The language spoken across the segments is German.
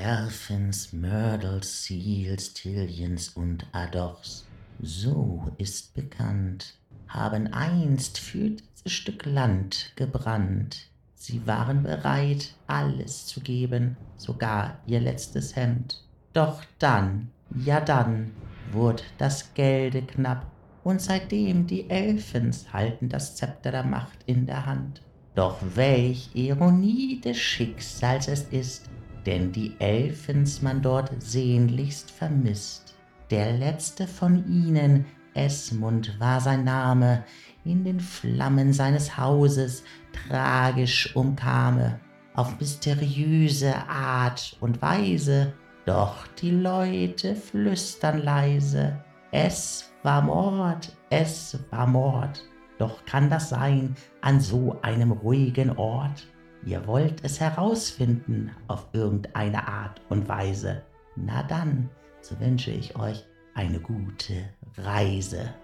Erfins, Myrtles, Seals, Tillions und Adochs, so ist bekannt, haben einst für dieses Stück Land gebrannt. Sie waren bereit, alles zu geben, sogar ihr letztes Hemd. Doch dann, ja dann, wurde das Gelde knapp, und seitdem die Elfens halten das Zepter der Macht in der Hand. Doch welch Ironie des Schicksals es ist, denn die Elfens man dort sehnlichst vermisst. Der letzte von ihnen, Esmund war sein Name, in den Flammen seines Hauses tragisch umkame, auf mysteriöse Art und Weise, doch die Leute flüstern leise, es war Mord, es war Mord. Doch kann das sein an so einem ruhigen Ort? Ihr wollt es herausfinden auf irgendeine Art und Weise. Na dann, so wünsche ich euch eine gute Reise.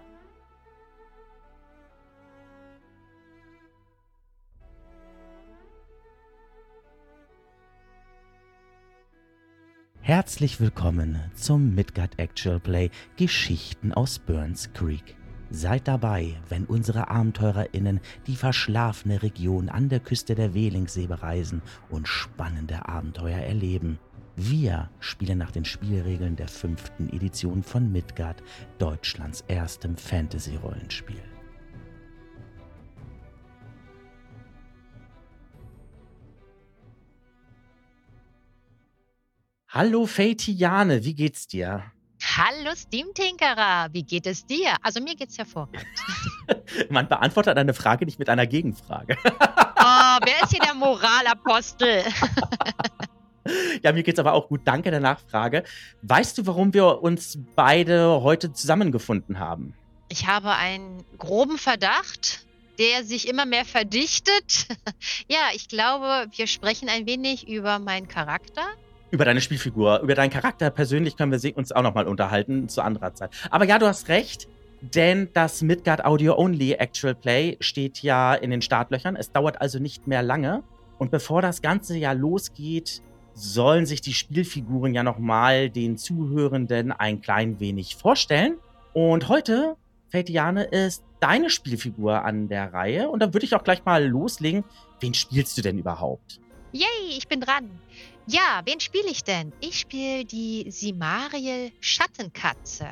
Herzlich willkommen zum Midgard Actual Play Geschichten aus Burns Creek. Seid dabei, wenn unsere AbenteurerInnen die verschlafene Region an der Küste der Welingsee bereisen und spannende Abenteuer erleben. Wir spielen nach den Spielregeln der fünften Edition von Midgard, Deutschlands erstem Fantasy-Rollenspiel. Hallo Feitiane, wie geht's dir? Hallo Steam-Tinkerer, wie geht es dir? Also mir geht's hervorragend. Man beantwortet eine Frage nicht mit einer Gegenfrage. oh, wer ist hier der Moralapostel? ja, mir geht's aber auch gut. Danke der Nachfrage. Weißt du, warum wir uns beide heute zusammengefunden haben? Ich habe einen groben Verdacht, der sich immer mehr verdichtet. ja, ich glaube, wir sprechen ein wenig über meinen Charakter über deine Spielfigur, über deinen Charakter persönlich können wir uns auch nochmal unterhalten zu anderer Zeit. Aber ja, du hast recht, denn das Midgard Audio Only Actual Play steht ja in den Startlöchern. Es dauert also nicht mehr lange. Und bevor das ganze ja losgeht, sollen sich die Spielfiguren ja nochmal den Zuhörenden ein klein wenig vorstellen. Und heute, Fatiane, ist deine Spielfigur an der Reihe. Und da würde ich auch gleich mal loslegen. Wen spielst du denn überhaupt? Yay, ich bin dran. Ja, wen spiele ich denn? Ich spiele die Simariel Schattenkatze.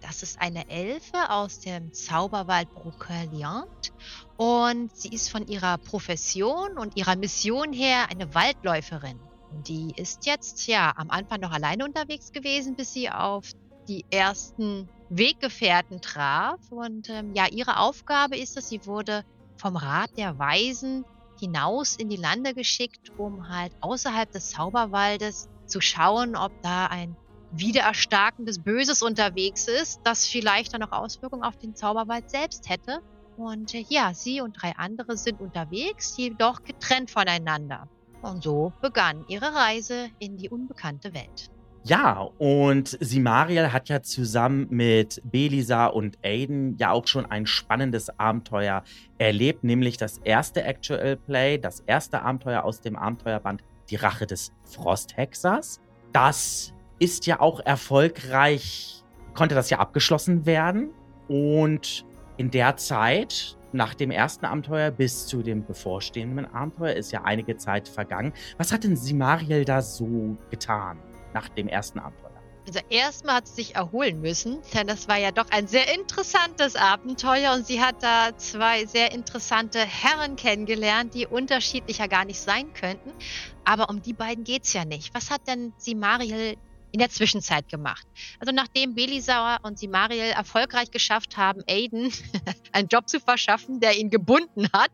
Das ist eine Elfe aus dem Zauberwald Brocaliant und sie ist von ihrer Profession und ihrer Mission her eine Waldläuferin. Die ist jetzt ja am Anfang noch alleine unterwegs gewesen, bis sie auf die ersten Weggefährten traf. Und ähm, ja, ihre Aufgabe ist es, sie wurde vom Rat der Weisen hinaus in die Lande geschickt, um halt außerhalb des Zauberwaldes zu schauen, ob da ein wiedererstarkendes Böses unterwegs ist, das vielleicht dann noch Auswirkungen auf den Zauberwald selbst hätte. Und äh, ja, sie und drei andere sind unterwegs, jedoch getrennt voneinander. Und so begann ihre Reise in die unbekannte Welt. Ja, und Simariel hat ja zusammen mit Belisa und Aiden ja auch schon ein spannendes Abenteuer erlebt, nämlich das erste Actual Play, das erste Abenteuer aus dem Abenteuerband Die Rache des Frosthexers. Das ist ja auch erfolgreich, konnte das ja abgeschlossen werden. Und in der Zeit, nach dem ersten Abenteuer bis zu dem bevorstehenden Abenteuer, ist ja einige Zeit vergangen. Was hat denn Simariel da so getan? Nach dem ersten Abenteuer? Also erstmal hat sie sich erholen müssen, denn das war ja doch ein sehr interessantes Abenteuer und sie hat da zwei sehr interessante Herren kennengelernt, die unterschiedlicher gar nicht sein könnten. Aber um die beiden geht es ja nicht. Was hat denn Simariel in der Zwischenzeit gemacht? Also nachdem Belisauer und Simariel erfolgreich geschafft haben, Aiden einen Job zu verschaffen, der ihn gebunden hat,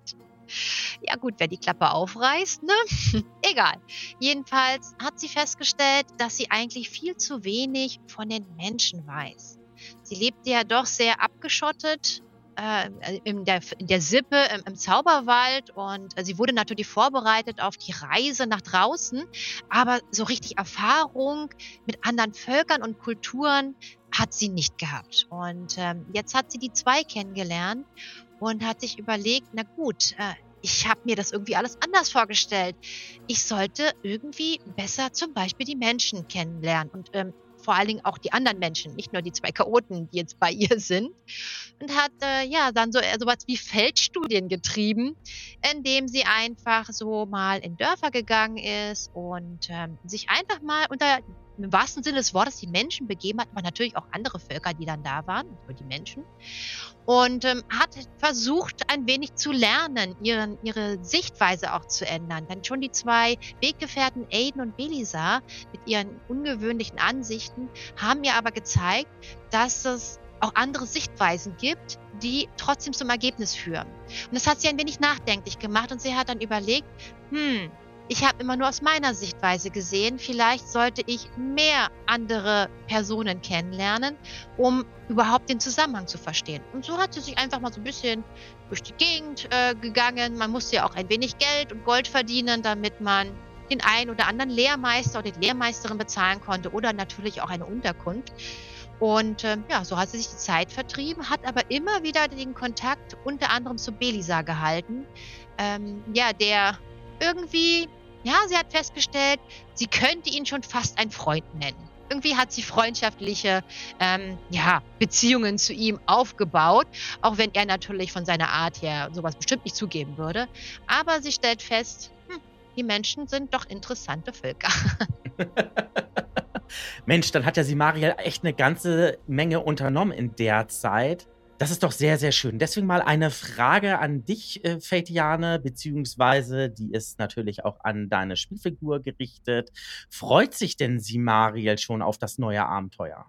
ja gut, wer die Klappe aufreißt, ne? Egal. Jedenfalls hat sie festgestellt, dass sie eigentlich viel zu wenig von den Menschen weiß. Sie lebte ja doch sehr abgeschottet äh, in, der, in der Sippe im, im Zauberwald und äh, sie wurde natürlich vorbereitet auf die Reise nach draußen, aber so richtig Erfahrung mit anderen Völkern und Kulturen hat sie nicht gehabt. Und ähm, jetzt hat sie die zwei kennengelernt und hat sich überlegt, na gut, äh, ich habe mir das irgendwie alles anders vorgestellt. Ich sollte irgendwie besser zum Beispiel die Menschen kennenlernen und ähm, vor allen Dingen auch die anderen Menschen, nicht nur die zwei Chaoten, die jetzt bei ihr sind. Und hat äh, ja dann so äh, sowas wie Feldstudien getrieben, indem sie einfach so mal in Dörfer gegangen ist und ähm, sich einfach mal unter im wahrsten Sinne des Wortes die Menschen begeben hat, aber natürlich auch andere Völker, die dann da waren, nur die Menschen. Und ähm, hat versucht, ein wenig zu lernen, ihren, ihre Sichtweise auch zu ändern. Dann schon die zwei Weggefährten Aiden und Belisa mit ihren ungewöhnlichen Ansichten haben mir aber gezeigt, dass es auch andere Sichtweisen gibt, die trotzdem zum Ergebnis führen. Und das hat sie ein wenig nachdenklich gemacht und sie hat dann überlegt, hm, ich habe immer nur aus meiner Sichtweise gesehen. Vielleicht sollte ich mehr andere Personen kennenlernen, um überhaupt den Zusammenhang zu verstehen. Und so hat sie sich einfach mal so ein bisschen durch die Gegend äh, gegangen. Man musste ja auch ein wenig Geld und Gold verdienen, damit man den einen oder anderen Lehrmeister oder die Lehrmeisterin bezahlen konnte oder natürlich auch eine Unterkunft. Und äh, ja, so hat sie sich die Zeit vertrieben, hat aber immer wieder den Kontakt unter anderem zu Belisa gehalten. Ähm, ja, der irgendwie, ja, sie hat festgestellt, sie könnte ihn schon fast ein Freund nennen. Irgendwie hat sie freundschaftliche ähm, ja, Beziehungen zu ihm aufgebaut, auch wenn er natürlich von seiner Art her sowas bestimmt nicht zugeben würde. Aber sie stellt fest, hm, die Menschen sind doch interessante Völker. Mensch, dann hat ja sie Mariel echt eine ganze Menge unternommen in der Zeit. Das ist doch sehr, sehr schön. Deswegen mal eine Frage an dich, äh, Fatiane, beziehungsweise die ist natürlich auch an deine Spielfigur gerichtet. Freut sich denn sie, Mariel, schon auf das neue Abenteuer?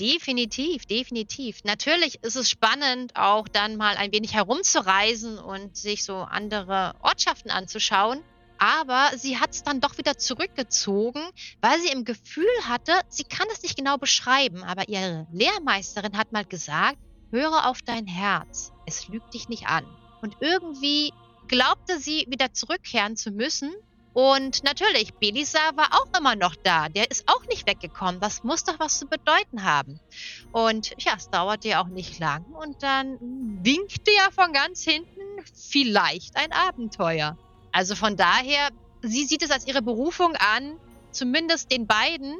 Definitiv, definitiv. Natürlich ist es spannend, auch dann mal ein wenig herumzureisen und sich so andere Ortschaften anzuschauen. Aber sie hat es dann doch wieder zurückgezogen, weil sie im Gefühl hatte, sie kann es nicht genau beschreiben. Aber ihre Lehrmeisterin hat mal gesagt, Höre auf dein Herz, es lügt dich nicht an. Und irgendwie glaubte sie, wieder zurückkehren zu müssen. Und natürlich, Belisa war auch immer noch da. Der ist auch nicht weggekommen. Das muss doch was zu bedeuten haben. Und ja, es dauerte ja auch nicht lang. Und dann winkte ja von ganz hinten vielleicht ein Abenteuer. Also von daher, sie sieht es als ihre Berufung an, zumindest den beiden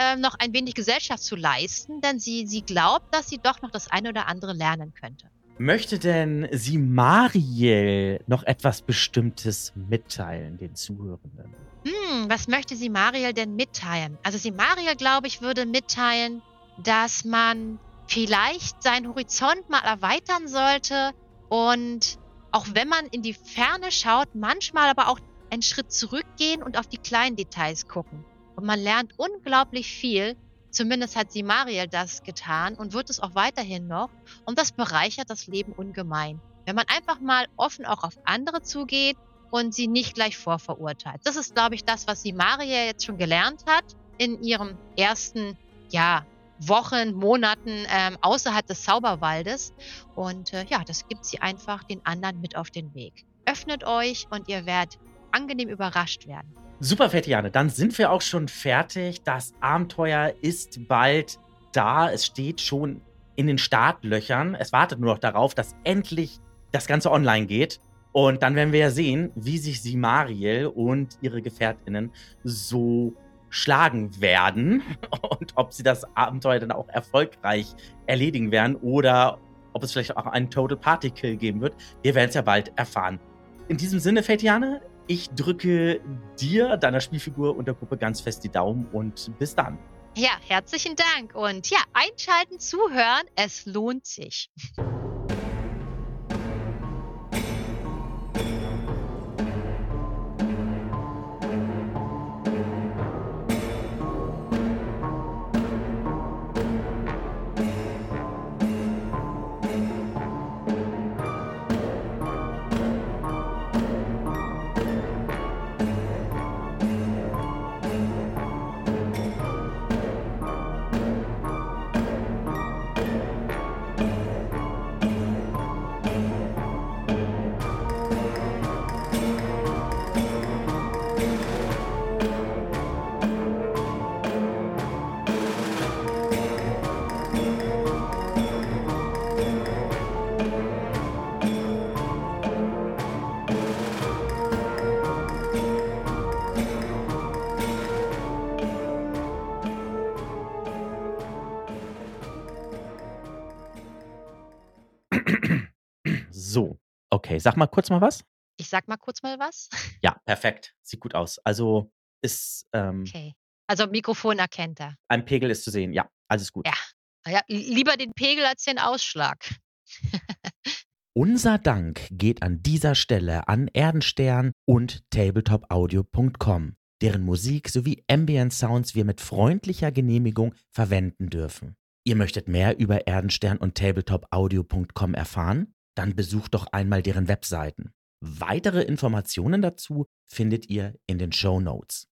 äh, noch ein wenig Gesellschaft zu leisten, denn sie, sie glaubt, dass sie doch noch das eine oder andere lernen könnte. Möchte denn sie Mariel noch etwas Bestimmtes mitteilen, den Zuhörenden? Hm, was möchte sie Mariel denn mitteilen? Also sie Mariel, glaube ich, würde mitteilen, dass man vielleicht seinen Horizont mal erweitern sollte und auch wenn man in die Ferne schaut, manchmal aber auch einen Schritt zurückgehen und auf die kleinen Details gucken. Und man lernt unglaublich viel. Zumindest hat sie Mariel das getan und wird es auch weiterhin noch. Und das bereichert das Leben ungemein. Wenn man einfach mal offen auch auf andere zugeht und sie nicht gleich vorverurteilt. Das ist, glaube ich, das, was sie Mariel jetzt schon gelernt hat in ihrem ersten, ja, Wochen, Monaten ähm, außerhalb des Zauberwaldes. Und äh, ja, das gibt sie einfach den anderen mit auf den Weg. Öffnet euch und ihr werdet angenehm überrascht werden. Super, Fetiane. Dann sind wir auch schon fertig. Das Abenteuer ist bald da. Es steht schon in den Startlöchern. Es wartet nur noch darauf, dass endlich das Ganze online geht. Und dann werden wir ja sehen, wie sich sie Mariel und ihre GefährtInnen so schlagen werden und ob sie das Abenteuer dann auch erfolgreich erledigen werden oder ob es vielleicht auch einen Total Party Kill geben wird. Wir werden es ja bald erfahren. In diesem Sinne, Fetiane, ich drücke dir, deiner Spielfigur und der Gruppe ganz fest die Daumen und bis dann. Ja, herzlichen Dank und ja, einschalten, zuhören, es lohnt sich. Okay, sag mal kurz mal was. Ich sag mal kurz mal was. Ja, perfekt. Sieht gut aus. Also ist ähm, Okay. Also Mikrofon erkennt er. ein Pegel ist zu sehen. Ja, alles gut. Ja. Ja, lieber den Pegel als den Ausschlag. Unser Dank geht an dieser Stelle an Erdenstern und tabletopaudio.com, deren Musik sowie Ambient Sounds wir mit freundlicher Genehmigung verwenden dürfen. Ihr möchtet mehr über Erdenstern und tabletopaudio.com erfahren? Dann besucht doch einmal deren Webseiten. Weitere Informationen dazu findet ihr in den Show Notes.